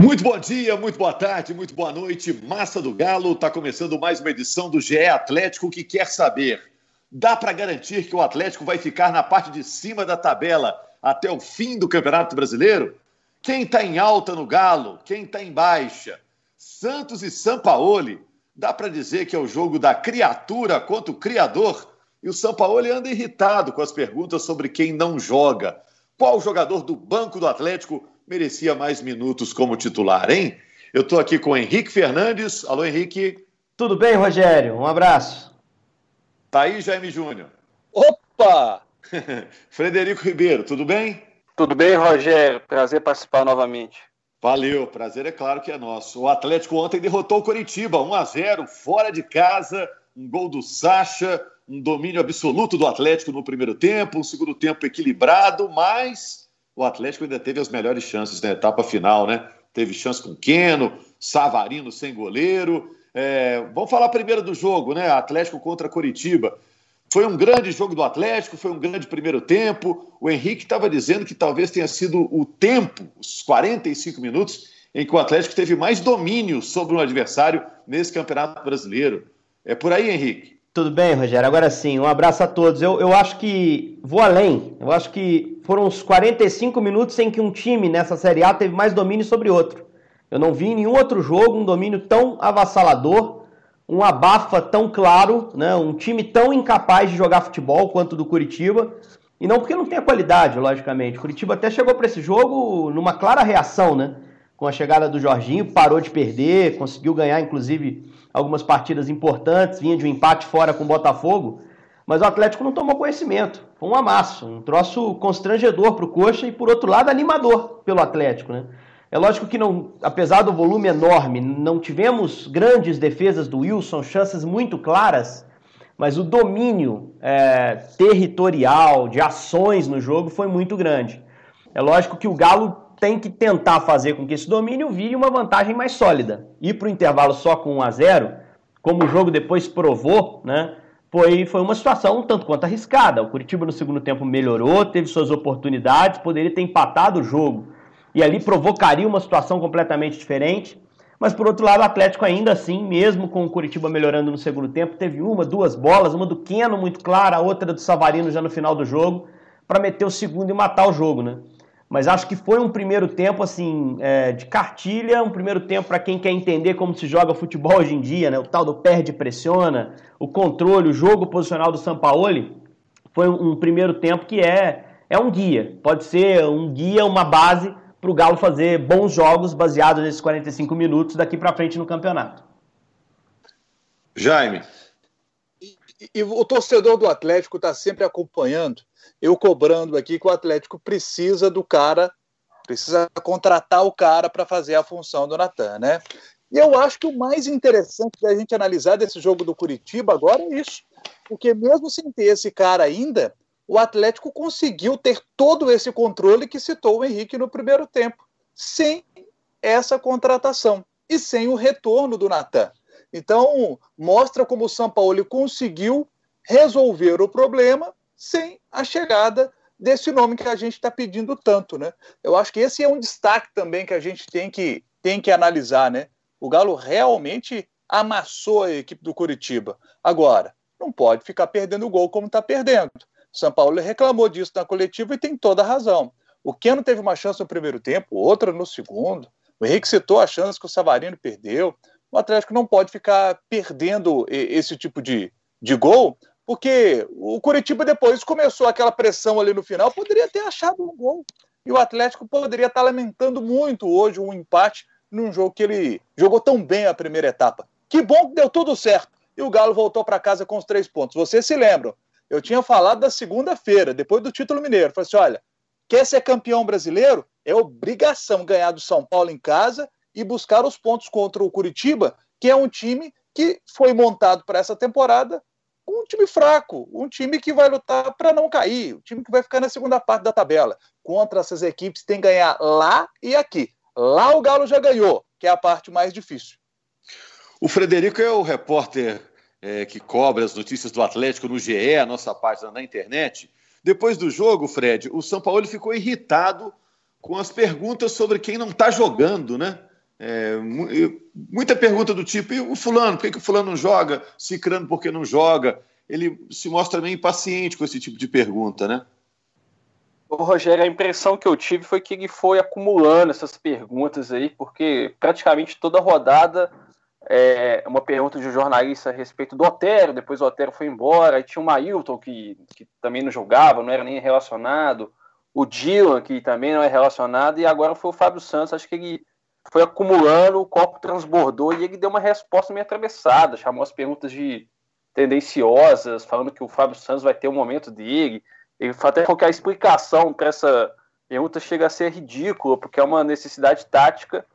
Muito bom dia, muito boa tarde, muito boa noite. Massa do Galo, está começando mais uma edição do GE Atlético que quer saber. Dá para garantir que o Atlético vai ficar na parte de cima da tabela até o fim do Campeonato Brasileiro? Quem está em alta no Galo? Quem está em baixa? Santos e Sampaoli. Dá para dizer que é o jogo da criatura contra o criador? E o Sampaoli anda irritado com as perguntas sobre quem não joga. Qual jogador do banco do Atlético merecia mais minutos como titular, hein? Eu estou aqui com o Henrique Fernandes. Alô, Henrique. Tudo bem, Rogério? Um abraço. Tá aí, Jaime Júnior. Opa! Frederico Ribeiro, tudo bem? Tudo bem, Rogério? Prazer participar novamente. Valeu, prazer é claro que é nosso. O Atlético ontem derrotou o Coritiba 1 a 0 fora de casa, um gol do Sacha, um domínio absoluto do Atlético no primeiro tempo, um segundo tempo equilibrado, mas o Atlético ainda teve as melhores chances na etapa final, né? Teve chance com Queno, Savarino sem goleiro. É, vamos falar primeiro do jogo, né? Atlético contra Coritiba. Foi um grande jogo do Atlético, foi um grande primeiro tempo. O Henrique estava dizendo que talvez tenha sido o tempo, os 45 minutos, em que o Atlético teve mais domínio sobre o adversário nesse Campeonato Brasileiro. É por aí, Henrique? Tudo bem, Rogério. Agora sim, um abraço a todos. Eu, eu acho que vou além. Eu acho que foram os 45 minutos em que um time nessa Série A teve mais domínio sobre outro. Eu não vi em nenhum outro jogo um domínio tão avassalador, um abafa tão claro, né? um time tão incapaz de jogar futebol quanto o do Curitiba. E não porque não tenha qualidade, logicamente. O Curitiba até chegou para esse jogo numa clara reação, né? Com a chegada do Jorginho, parou de perder, conseguiu ganhar, inclusive algumas partidas importantes, vinha de um empate fora com o Botafogo, mas o Atlético não tomou conhecimento. Foi um amasso, um troço constrangedor para o Coxa e, por outro lado, animador pelo Atlético. Né? É lógico que, não, apesar do volume enorme, não tivemos grandes defesas do Wilson, chances muito claras, mas o domínio é, territorial, de ações no jogo foi muito grande. É lógico que o Galo tem que tentar fazer com que esse domínio vire uma vantagem mais sólida. Ir para o intervalo só com 1 a 0 como o jogo depois provou, né? Foi, foi uma situação um tanto quanto arriscada. O Curitiba no segundo tempo melhorou, teve suas oportunidades, poderia ter empatado o jogo. E ali provocaria uma situação completamente diferente. Mas por outro lado, o Atlético ainda assim, mesmo com o Curitiba melhorando no segundo tempo, teve uma, duas bolas, uma do Keno muito clara, outra do Savarino já no final do jogo, para meter o segundo e matar o jogo, né? Mas acho que foi um primeiro tempo assim é, de cartilha, um primeiro tempo para quem quer entender como se joga futebol hoje em dia, né? O tal do perde pressiona, o controle, o jogo posicional do Sampaoli, foi um, um primeiro tempo que é é um guia, pode ser um guia, uma base para o Galo fazer bons jogos baseados nesses 45 minutos daqui para frente no campeonato. Jaime. E, e o torcedor do Atlético está sempre acompanhando eu cobrando aqui que o Atlético precisa do cara, precisa contratar o cara para fazer a função do Natan, né? E eu acho que o mais interessante da gente analisar desse jogo do Curitiba agora é isso. Porque mesmo sem ter esse cara ainda, o Atlético conseguiu ter todo esse controle que citou o Henrique no primeiro tempo, sem essa contratação e sem o retorno do Natan. Então, mostra como o São Paulo conseguiu resolver o problema sem a chegada desse nome que a gente está pedindo tanto, né? Eu acho que esse é um destaque também que a gente tem que, tem que analisar, né? O Galo realmente amassou a equipe do Curitiba. Agora, não pode ficar perdendo o gol como está perdendo. São Paulo reclamou disso na coletiva e tem toda a razão. O Keno teve uma chance no primeiro tempo, outra no segundo. O Henrique citou a chance que o Savarino perdeu. O Atlético não pode ficar perdendo esse tipo de, de gol porque o Curitiba depois começou aquela pressão ali no final, poderia ter achado um gol. E o Atlético poderia estar lamentando muito hoje um empate num jogo que ele jogou tão bem a primeira etapa. Que bom que deu tudo certo. E o Galo voltou para casa com os três pontos. Vocês se lembram? Eu tinha falado da segunda-feira, depois do título mineiro. Falei assim: olha, quer ser campeão brasileiro? É obrigação ganhar do São Paulo em casa e buscar os pontos contra o Curitiba, que é um time que foi montado para essa temporada um time fraco, um time que vai lutar para não cair, um time que vai ficar na segunda parte da tabela. Contra essas equipes tem que ganhar lá e aqui. Lá o Galo já ganhou, que é a parte mais difícil. O Frederico é o repórter é, que cobre as notícias do Atlético no GE, a nossa página na internet. Depois do jogo, Fred, o São Paulo ficou irritado com as perguntas sobre quem não está jogando, né? É, muita pergunta do tipo, e o fulano, por que, que o fulano não joga? Cicrano, por que não joga? Ele se mostra meio impaciente com esse tipo de pergunta, né? O Rogério, a impressão que eu tive foi que ele foi acumulando essas perguntas aí, porque praticamente toda rodada é uma pergunta de um jornalista a respeito do Otero, depois o Otero foi embora, aí tinha o Mailton, que, que também não jogava, não era nem relacionado, o Dylan, que também não é relacionado, e agora foi o Fábio Santos, acho que ele foi acumulando, o copo transbordou e ele deu uma resposta meio atravessada, chamou as perguntas de tendenciosas, falando que o Fábio Santos vai ter um momento dele. Ele até falou que a explicação para essa pergunta chega a ser ridícula, porque é uma necessidade tática.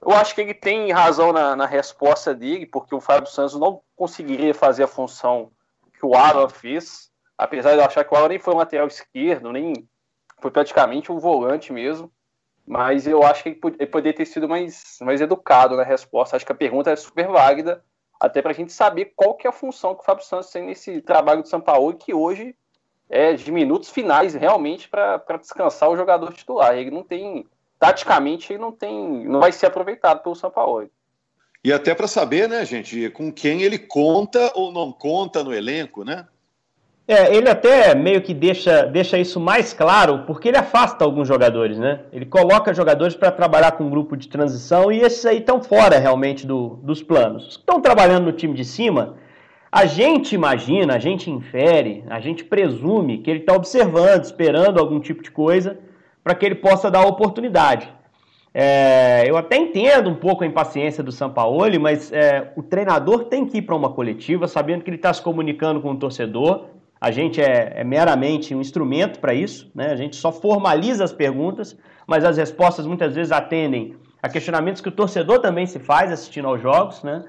Eu acho que ele tem razão na, na resposta dele, porque o Fábio Santos não conseguiria fazer a função que o Alan fez, apesar de eu achar que o Alan nem foi um lateral esquerdo, nem foi praticamente um volante mesmo. Mas eu acho que ele poderia ter sido mais, mais educado na resposta. Acho que a pergunta é super válida, até para a gente saber qual que é a função que o Fábio Santos tem nesse trabalho de São Paulo, que hoje é de minutos finais realmente para descansar o jogador titular. Ele não tem, taticamente, ele não tem, não vai ser aproveitado pelo São Paulo. E até para saber, né, gente, com quem ele conta ou não conta no elenco, né? É, ele até meio que deixa, deixa isso mais claro, porque ele afasta alguns jogadores, né? Ele coloca jogadores para trabalhar com um grupo de transição e esses aí estão fora realmente do, dos planos. Estão trabalhando no time de cima, a gente imagina, a gente infere, a gente presume que ele está observando, esperando algum tipo de coisa para que ele possa dar oportunidade. É, eu até entendo um pouco a impaciência do Sampaoli, mas é, o treinador tem que ir para uma coletiva sabendo que ele está se comunicando com o torcedor a gente é, é meramente um instrumento para isso, né? a gente só formaliza as perguntas, mas as respostas muitas vezes atendem a questionamentos que o torcedor também se faz assistindo aos jogos, né?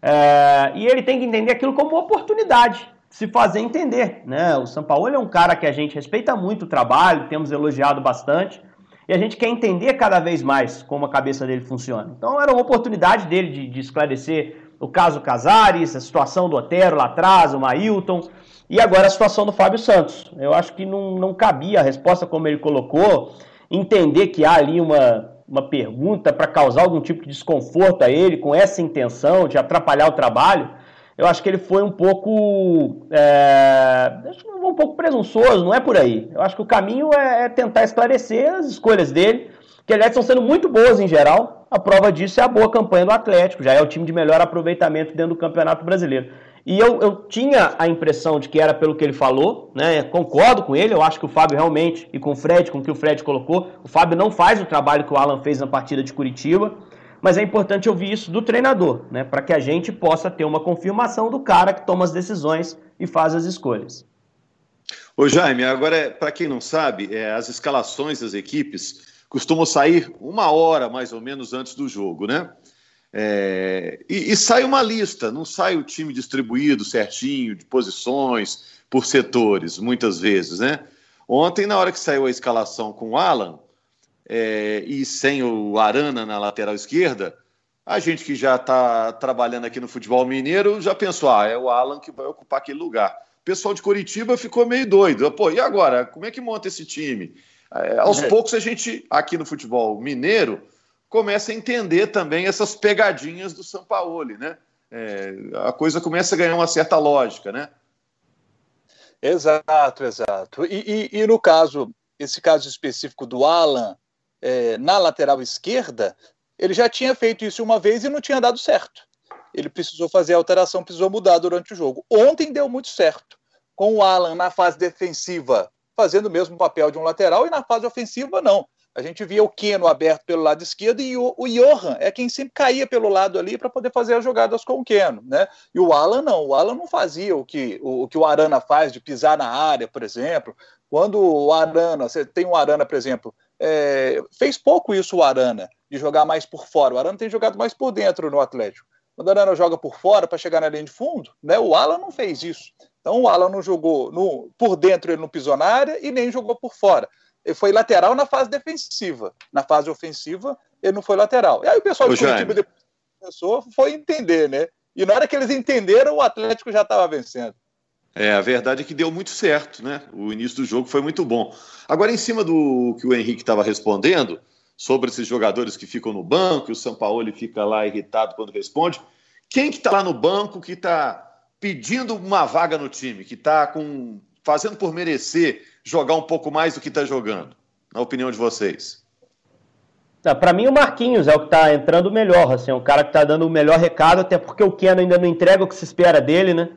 É, e ele tem que entender aquilo como uma oportunidade, se fazer entender. Né? O Sampaoli é um cara que a gente respeita muito o trabalho, temos elogiado bastante, e a gente quer entender cada vez mais como a cabeça dele funciona. Então era uma oportunidade dele de, de esclarecer o caso Casares, a situação do Otero lá atrás, o Mailton, e agora a situação do Fábio Santos. Eu acho que não, não cabia a resposta como ele colocou, entender que há ali uma, uma pergunta para causar algum tipo de desconforto a ele, com essa intenção de atrapalhar o trabalho. Eu acho que ele foi um pouco. É, um pouco presunçoso, não é por aí. Eu acho que o caminho é, é tentar esclarecer as escolhas dele, que aliás estão sendo muito boas em geral. A prova disso é a boa campanha do Atlético, já é o time de melhor aproveitamento dentro do Campeonato Brasileiro. E eu, eu tinha a impressão de que era pelo que ele falou, né? Concordo com ele, eu acho que o Fábio realmente, e com o Fred, com o que o Fred colocou, o Fábio não faz o trabalho que o Alan fez na partida de Curitiba, mas é importante ouvir isso do treinador, né? Para que a gente possa ter uma confirmação do cara que toma as decisões e faz as escolhas. Ô Jaime, agora, para quem não sabe, é, as escalações das equipes costumam sair uma hora mais ou menos antes do jogo, né? É, e, e, sai uma lista, não sai o time distribuído certinho, de posições, por setores, muitas vezes, né? Ontem, na hora que saiu a escalação com o Alan é, e sem o Arana na lateral esquerda, a gente que já está trabalhando aqui no futebol mineiro já pensou, ah, é o Alan que vai ocupar aquele lugar. O pessoal de Curitiba ficou meio doido. Pô, e agora? Como é que monta esse time? É, aos é. poucos a gente, aqui no futebol mineiro, começa a entender também essas pegadinhas do Sampaoli, né? É, a coisa começa a ganhar uma certa lógica, né? Exato, exato. E, e, e no caso, esse caso específico do Alan é, na lateral esquerda, ele já tinha feito isso uma vez e não tinha dado certo. Ele precisou fazer a alteração, precisou mudar durante o jogo. Ontem deu muito certo. Com o Alan na fase defensiva fazendo o mesmo papel de um lateral e na fase ofensiva não. A gente via o Keno aberto pelo lado esquerdo e o, o Johan é quem sempre caía pelo lado ali para poder fazer as jogadas com o Keno, né? E o Alan não, o Alan não fazia o que o, o que o Arana faz de pisar na área, por exemplo. Quando o Arana, você tem um Arana, por exemplo, é, fez pouco isso o Arana, de jogar mais por fora. O Arana tem jogado mais por dentro no Atlético. Quando o Arana joga por fora para chegar na linha de fundo, né? O Alan não fez isso. Então o Alan não jogou no, por dentro, ele não pisou na área e nem jogou por fora ele foi lateral na fase defensiva. Na fase ofensiva, ele não foi lateral. E aí o pessoal do Curitiba depois começou, foi entender, né? E na hora que eles entenderam, o Atlético já estava vencendo. É, a verdade é que deu muito certo, né? O início do jogo foi muito bom. Agora, em cima do que o Henrique estava respondendo, sobre esses jogadores que ficam no banco, e o São Paulo fica lá irritado quando responde. Quem que está lá no banco que está pedindo uma vaga no time, que está com fazendo por merecer jogar um pouco mais do que está jogando, na opinião de vocês? Tá, Para mim, o Marquinhos é o que está entrando melhor, assim, é o cara que está dando o melhor recado, até porque o Keno ainda não entrega o que se espera dele, né?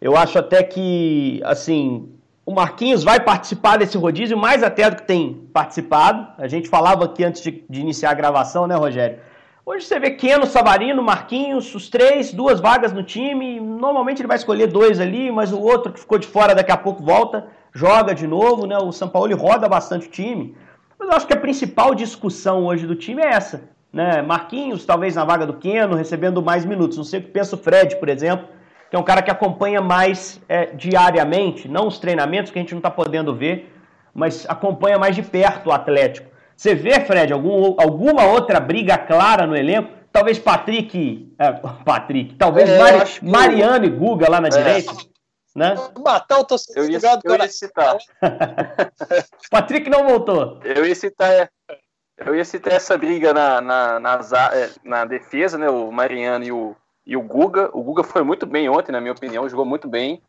Eu acho até que, assim, o Marquinhos vai participar desse rodízio mais até do que tem participado. A gente falava aqui antes de, de iniciar a gravação, né, Rogério? Hoje você vê Keno, Savarino, Marquinhos, os três, duas vagas no time. Normalmente ele vai escolher dois ali, mas o outro que ficou de fora daqui a pouco volta, joga de novo, né? O São Paulo roda bastante o time. Mas eu acho que a principal discussão hoje do time é essa, né? Marquinhos, talvez na vaga do Keno, recebendo mais minutos. Não sei o que pensa o Fred, por exemplo que é um cara que acompanha mais é, diariamente, não os treinamentos que a gente não está podendo ver, mas acompanha mais de perto o Atlético. Você vê, Fred, algum, alguma outra briga clara no elenco? Talvez Patrick. É, Patrick, talvez é, Mari, que... Mariano e Guga lá na é. direita. Né? Matar o torcedor. Eu ia, eu ia citar. Patrick não voltou. Eu ia citar. Eu ia citar essa briga na, na, na, é, na defesa, né? O Mariano e o, e o Guga. O Guga foi muito bem ontem, na minha opinião, jogou muito bem.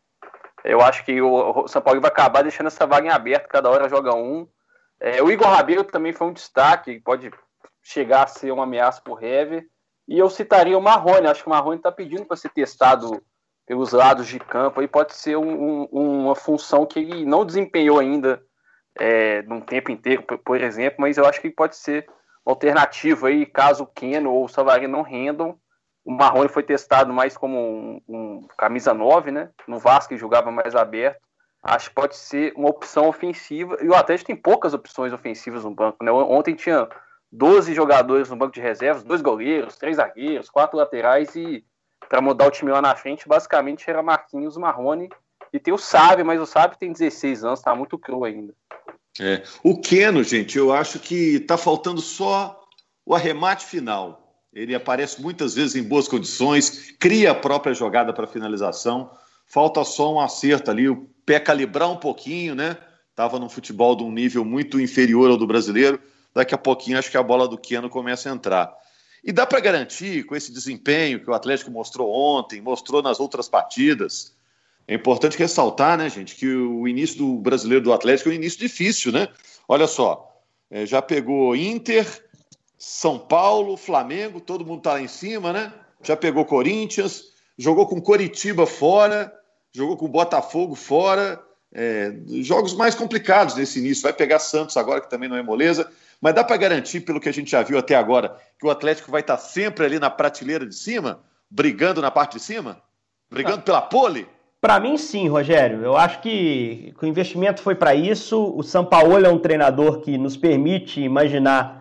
Eu acho que o São Paulo vai acabar deixando essa vaga em aberto, cada hora joga um. É, o Igor Rabelo também foi um destaque, pode chegar a ser uma ameaça para o Hever. E eu citaria o Marrone, acho que o Marrone está pedindo para ser testado pelos lados de campo, aí pode ser um, um, uma função que ele não desempenhou ainda é, num tempo inteiro, por, por, exemplo, mas eu acho que pode ser alternativa aí, caso o Keno ou o Savarino não rendam, o Marrone foi testado mais como um, um camisa 9, né? No Vasco jogava mais aberto. Acho que pode ser uma opção ofensiva. E o Atlético tem poucas opções ofensivas no banco, né? Ontem tinha 12 jogadores no banco de reservas, dois goleiros, três zagueiros, quatro laterais e para mudar o time lá na frente, basicamente era Marquinhos, Marrone e tem o Sábio, mas o Sábio tem 16 anos, tá muito cru ainda. É. O Keno, gente, eu acho que tá faltando só o arremate final. Ele aparece muitas vezes em boas condições, cria a própria jogada para finalização. Falta só um acerto ali, o pé calibrar um pouquinho, né? Estava no futebol de um nível muito inferior ao do brasileiro. Daqui a pouquinho acho que a bola do Keno começa a entrar. E dá para garantir, com esse desempenho que o Atlético mostrou ontem, mostrou nas outras partidas. É importante ressaltar, né, gente, que o início do brasileiro do Atlético é um início difícil, né? Olha só, é, já pegou Inter, são Paulo, Flamengo, todo mundo está lá em cima, né? Já pegou Corinthians, jogou com Coritiba fora, jogou com Botafogo fora. É, jogos mais complicados nesse início. Vai pegar Santos agora, que também não é moleza. Mas dá para garantir, pelo que a gente já viu até agora, que o Atlético vai estar tá sempre ali na prateleira de cima, brigando na parte de cima? Brigando ah. pela pole? Para mim, sim, Rogério. Eu acho que o investimento foi para isso. O São Paulo é um treinador que nos permite imaginar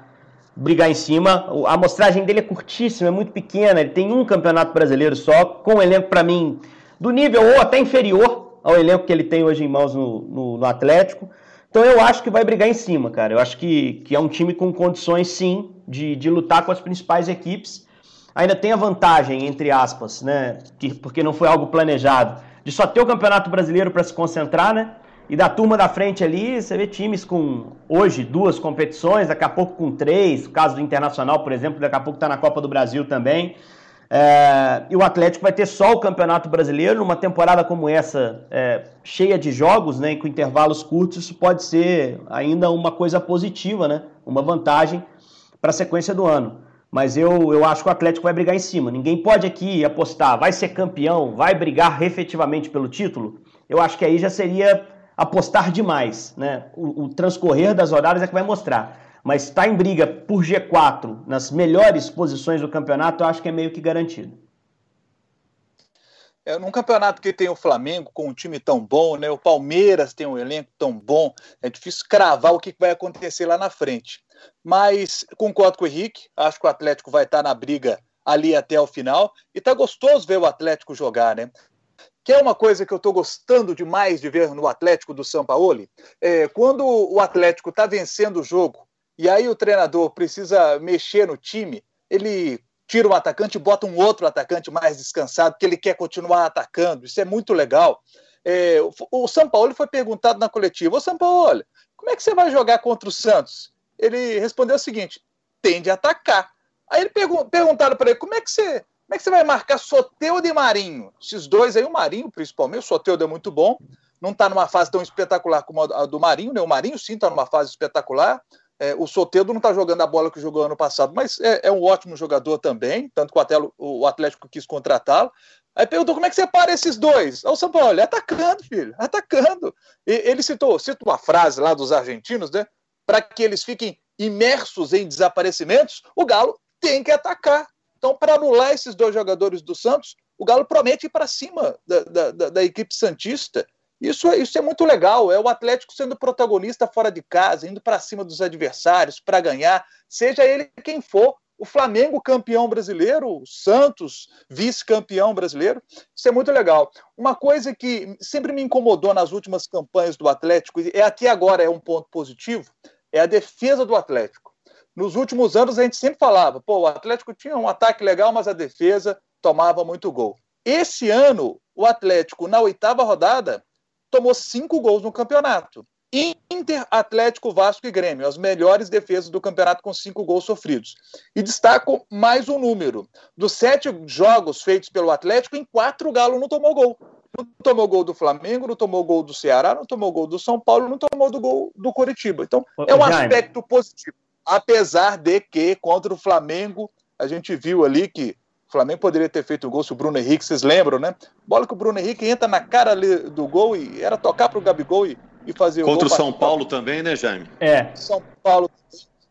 brigar em cima. A amostragem dele é curtíssima, é muito pequena. Ele tem um campeonato brasileiro só, com um elenco, para mim, do nível ou até inferior ao elenco que ele tem hoje em mãos no, no, no, Atlético. Então eu acho que vai brigar em cima, cara. Eu acho que, que é um time com condições, sim, de, de lutar com as principais equipes. Ainda tem a vantagem, entre aspas, né? Que, porque não foi algo planejado, de só ter o Campeonato Brasileiro para se concentrar, né? E da turma da frente ali, você vê times com hoje duas competições, daqui a pouco com três, o caso do Internacional, por exemplo, daqui a pouco está na Copa do Brasil também. É, e o Atlético vai ter só o Campeonato Brasileiro, numa temporada como essa, é, cheia de jogos, né, com intervalos curtos, isso pode ser ainda uma coisa positiva, né, uma vantagem para a sequência do ano. Mas eu, eu acho que o Atlético vai brigar em cima. Ninguém pode aqui apostar, vai ser campeão, vai brigar efetivamente pelo título. Eu acho que aí já seria apostar demais. Né? O, o transcorrer das rodadas é que vai mostrar. Mas estar tá em briga por G4 nas melhores posições do campeonato, eu acho que é meio que garantido. É, num campeonato que tem o Flamengo com um time tão bom, né? O Palmeiras tem um elenco tão bom, é difícil cravar o que vai acontecer lá na frente. Mas concordo com o Henrique, acho que o Atlético vai estar na briga ali até o final. E tá gostoso ver o Atlético jogar, né? Que é uma coisa que eu estou gostando demais de ver no Atlético do São Paulo, é, quando o Atlético está vencendo o jogo e aí o treinador precisa mexer no time, ele tira um atacante e bota um outro atacante mais descansado, porque ele quer continuar atacando. Isso é muito legal. É, o São Paulo foi perguntado na coletiva: Ô São Paulo, como é que você vai jogar contra o Santos? Ele respondeu o seguinte: tende a atacar. Aí ele pergun perguntaram para ele, como é que você como é que você vai marcar Soteudo e Marinho? Esses dois aí, o Marinho principalmente, o Soteudo é muito bom, não está numa fase tão espetacular como a do Marinho, né? O Marinho sim está numa fase espetacular. É, o Soteudo não está jogando a bola que jogou ano passado, mas é, é um ótimo jogador também, tanto que o, Atlético quis contratá-lo. Aí perguntou como é que você para esses dois. Aí o São Paulo, atacando, filho, atacando. E, ele citou, cita uma frase lá dos argentinos, né? Para que eles fiquem imersos em desaparecimentos, o Galo tem que atacar. Então, para anular esses dois jogadores do Santos, o Galo promete ir para cima da, da, da, equipe Santista. Isso, é, isso é muito legal. É o Atlético sendo protagonista fora de casa, indo para cima dos adversários para ganhar, seja ele quem for. O Flamengo campeão brasileiro, o Santos vice-campeão brasileiro. Isso é muito legal. Uma coisa que sempre me incomodou nas últimas campanhas do Atlético, e até agora é um ponto positivo, é a defesa do Atlético nos últimos anos a gente sempre falava, pô, o Atlético tinha um ataque legal, mas a defesa tomava muito gol. Esse ano, o Atlético, na oitava rodada, tomou cinco gols no campeonato. Inter, Atlético, Vasco e Grêmio, as melhores defesas do campeonato com cinco gols sofridos. E destaco mais um número: dos sete jogos feitos pelo Atlético, em quatro o Galo não tomou gol. Não tomou gol do Flamengo, não tomou gol do Ceará, não tomou gol do São Paulo, não tomou do gol do Coritiba. Então, é um aspecto positivo apesar de que contra o Flamengo a gente viu ali que o Flamengo poderia ter feito o gol se o Bruno Henrique, vocês lembram, né? Bola que o Bruno Henrique entra na cara do gol e era tocar para o Gabigol e, e fazer contra o gol. Contra o São Paulo também, né, Jaime? É. São Paulo.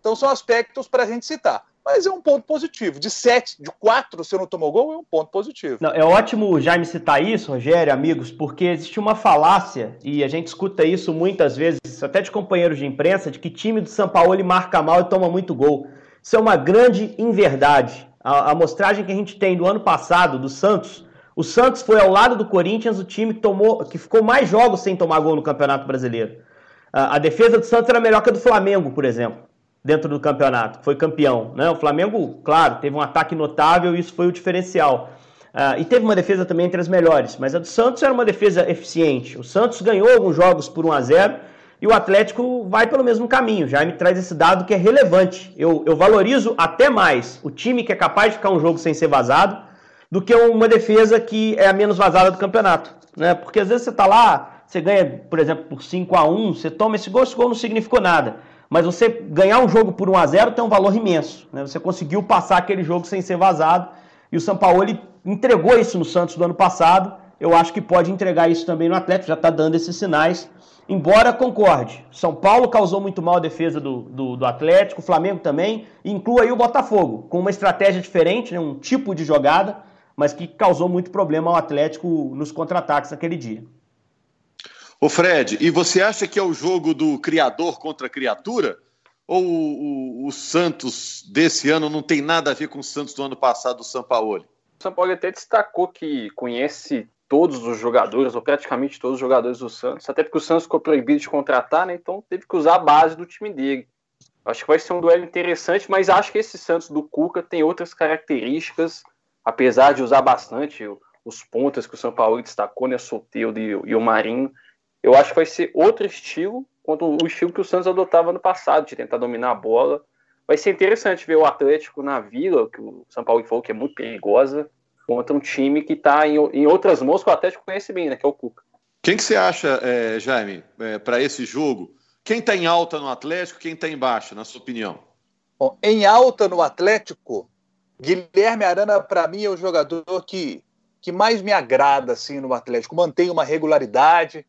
Então são aspectos para a gente citar mas é um ponto positivo. De sete, de quatro, se não tomou gol, é um ponto positivo. Não, é ótimo Jaime citar isso, Rogério, amigos, porque existe uma falácia, e a gente escuta isso muitas vezes, até de companheiros de imprensa, de que time do São Paulo ele marca mal e toma muito gol. Isso é uma grande inverdade. A amostragem que a gente tem do ano passado, do Santos, o Santos foi ao lado do Corinthians o time que, tomou, que ficou mais jogos sem tomar gol no Campeonato Brasileiro. A defesa do Santos era melhor que a do Flamengo, por exemplo dentro do campeonato, foi campeão. Né? O Flamengo, claro, teve um ataque notável e isso foi o diferencial. Uh, e teve uma defesa também entre as melhores, mas a do Santos era uma defesa eficiente. O Santos ganhou alguns jogos por 1 a 0 e o Atlético vai pelo mesmo caminho. Já me traz esse dado que é relevante. Eu, eu valorizo até mais o time que é capaz de ficar um jogo sem ser vazado do que uma defesa que é a menos vazada do campeonato. Né? Porque às vezes você está lá, você ganha, por exemplo, por 5 a 1 você toma esse gol, esse gol não significou nada. Mas você ganhar um jogo por 1 a 0 tem um valor imenso. Né? Você conseguiu passar aquele jogo sem ser vazado. E o São Paulo entregou isso no Santos do ano passado. Eu acho que pode entregar isso também no Atlético, já está dando esses sinais. Embora concorde, São Paulo causou muito mal a defesa do, do, do Atlético, o Flamengo também, e inclua aí o Botafogo, com uma estratégia diferente, né, um tipo de jogada, mas que causou muito problema ao Atlético nos contra-ataques naquele dia. Ô Fred, e você acha que é o jogo do criador contra criatura? Ou o, o, o, Santos desse ano não tem nada a ver com o Santos do ano passado, do São Paulo? O São Paulo até destacou que conhece todos os jogadores, ou praticamente todos os jogadores do Santos, até porque o Santos ficou proibido de contratar, né? Então teve que usar a base do time dele. Acho que vai ser um duelo interessante, mas acho que esse Santos do Cuca tem outras características, apesar de usar bastante os pontas que o São Paulo destacou, né? Soteldo e o Marinho eu acho que vai ser outro estilo, quanto o estilo que o Santos adotava no passado, de tentar dominar a bola. Vai ser interessante ver o Atlético na Vila, que o São Paulo falou que é muito perigosa, contra um time que está em, em, outras mãos que o Atlético conhece bem, né, que é o Cuca. Quem que você acha, é, Jaime, é, para esse jogo? Quem está em alta no Atlético, quem está em baixa, na sua opinião? Bom, em alta no Atlético, Guilherme Arana, para mim, é o jogador que, que mais me agrada assim, no Atlético. Mantém uma regularidade,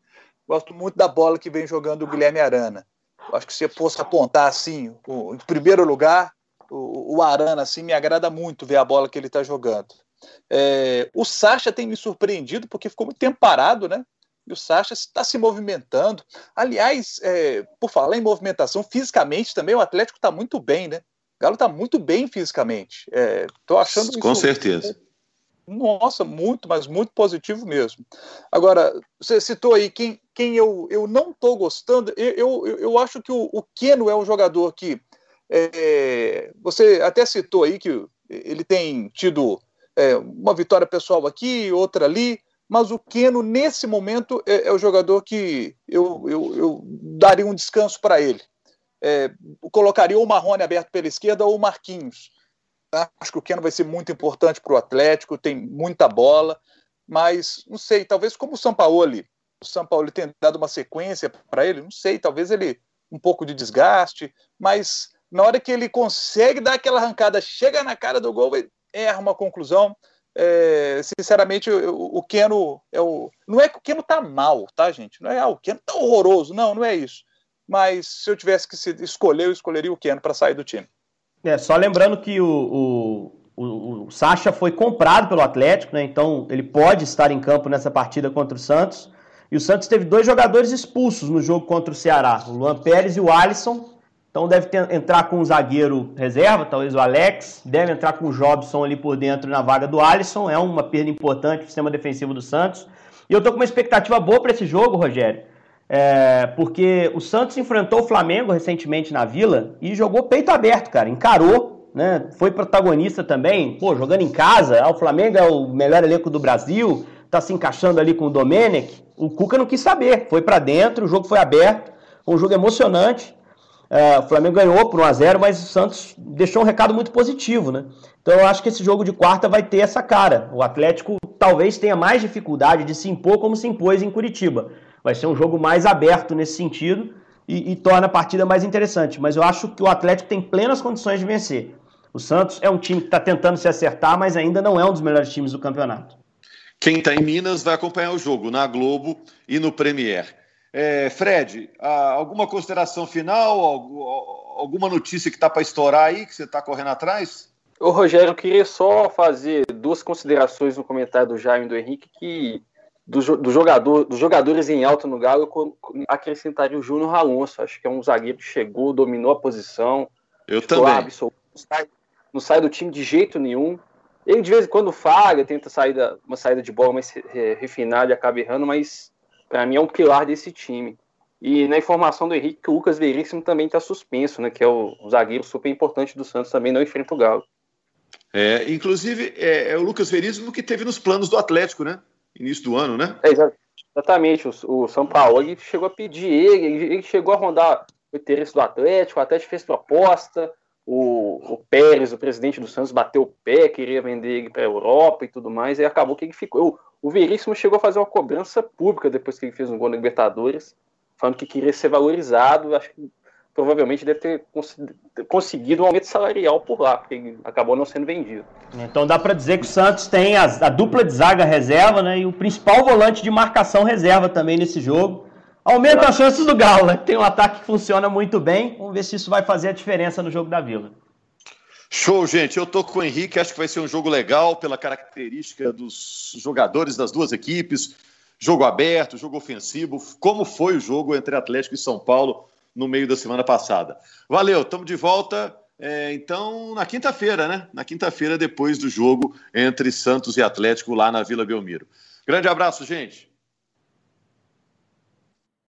Gosto muito da bola que vem jogando o Guilherme Arana. Acho que se fosse apontar assim, o, em primeiro lugar, o, o, Arana assim me agrada muito ver a bola que ele está jogando. É, o Sacha tem me surpreendido porque ficou muito tempo parado, né? E o Sacha está se movimentando. Aliás, é, por falar em movimentação, fisicamente também o Atlético está muito bem, né? O Galo está muito bem fisicamente. Estou é, achando Com certeza nossa, muito, mas muito positivo mesmo. Agora, você citou aí quem, quem eu, eu não estou gostando. Eu, eu, eu acho que o, o Keno é um jogador que. É, você até citou aí que ele tem tido é, uma vitória pessoal aqui, outra ali, mas o Keno, nesse momento, é, é o jogador que eu, eu, eu daria um descanso para ele. é, colocaria o Marrone aberto pela esquerda ou o Marquinhos. Acho que o Keno vai ser muito importante para o Atlético, tem muita bola, mas não sei, talvez como o Sampaoli, o Sampaoli tem dado uma sequência para ele, não sei, talvez ele um pouco de desgaste, mas na hora que ele consegue dar aquela arrancada, chega na cara do gol, erra uma conclusão. É, sinceramente, o, Keno é o. Não é que o Keno tá mal, tá, gente? Não é ah, o Keno tá horroroso, não, não é isso. Mas se eu tivesse que escolher, eu escolheria o Keno para sair do time. É, só lembrando que o, o, o, o Sacha foi comprado pelo Atlético, né? Então ele pode estar em campo nessa partida contra o Santos. E o Santos teve dois jogadores expulsos no jogo contra o Ceará, o Luan Pérez e o Alisson. Então deve ter, entrar com o zagueiro reserva, talvez o Alex, deve entrar com o Jobson ali por dentro na vaga do Alisson, é uma perda importante para o sistema defensivo do Santos. E eu tô com uma expectativa boa para esse jogo, Rogério, é, porque o Santos enfrentou o Flamengo recentemente na Vila e jogou peito aberto, cara, encarou, né? Foi protagonista também, pô, jogando em casa. Ah, o Flamengo é o melhor elenco do Brasil, tá se encaixando ali com o Domenech. O Cuca não quis saber, foi para dentro, o jogo foi aberto, um jogo emocionante. É, o Flamengo ganhou por 1x0, mas o Santos deixou um recado muito positivo, né? Então eu acho que esse jogo de quarta vai ter essa cara. O Atlético talvez tenha mais dificuldade de se impor como se impôs em Curitiba. Vai ser um jogo mais aberto nesse sentido e, e torna a partida mais interessante. Mas eu acho que o Atlético tem plenas condições de vencer. O Santos é um time que está tentando se acertar, mas ainda não é um dos melhores times do campeonato. Quem está em Minas vai acompanhar o jogo na Globo e no Premier. É, Fred, alguma consideração final? Alguma notícia que está para estourar aí, que você está correndo atrás? Ô, Rogério, eu queria só fazer duas considerações no comentário do Jaime e do Henrique, que do, do jogador, dos jogadores em alta no Galo, eu acrescentaria o Júnior Alonso. Acho que é um zagueiro que chegou, dominou a posição. Eu também. Absoluto, não, sai, não sai do time de jeito nenhum. Ele de vez em quando falha, tenta sair da, uma saída de bola mais refinada e acaba errando, mas para mim é um pilar desse time. E na informação do Henrique, que o Lucas Veríssimo também está suspenso, né? Que é o, o, zagueiro super importante do Santos, também não enfrenta o Galo. É, inclusive, é, é, o Lucas Veríssimo que teve nos planos do Atlético, né? Início do ano, né? É, exatamente. O, o São Paulo ele chegou a pedir ele, ele, ele chegou a rondar o interesse do Atlético, o Atlético fez proposta, o, o Pérez, o presidente do Santos, bateu o pé, queria vender ele para a Europa e tudo mais, e acabou que ele ficou. O Veríssimo chegou a fazer uma cobrança pública depois que ele fez um gol na Libertadores, falando que queria ser valorizado. Acho que provavelmente deve ter conseguido um aumento salarial por lá, porque ele acabou não sendo vendido. Então dá para dizer que o Santos tem a, a, dupla de zaga reserva, né? E o principal volante de marcação reserva também nesse jogo. Aumenta as chances do Galo, né? Tem um ataque que funciona muito bem. Vamos ver se isso vai fazer a diferença no jogo da Vila. Show, gente. Eu tô com o Henrique, acho que vai ser um jogo legal pela característica dos jogadores das duas equipes. Jogo aberto, jogo ofensivo, como foi o jogo entre Atlético e São Paulo no meio da semana passada. Valeu, estamos de volta. É, então, na quinta-feira, né? Na quinta-feira, depois do jogo entre Santos e Atlético lá na Vila Belmiro. Grande abraço, gente.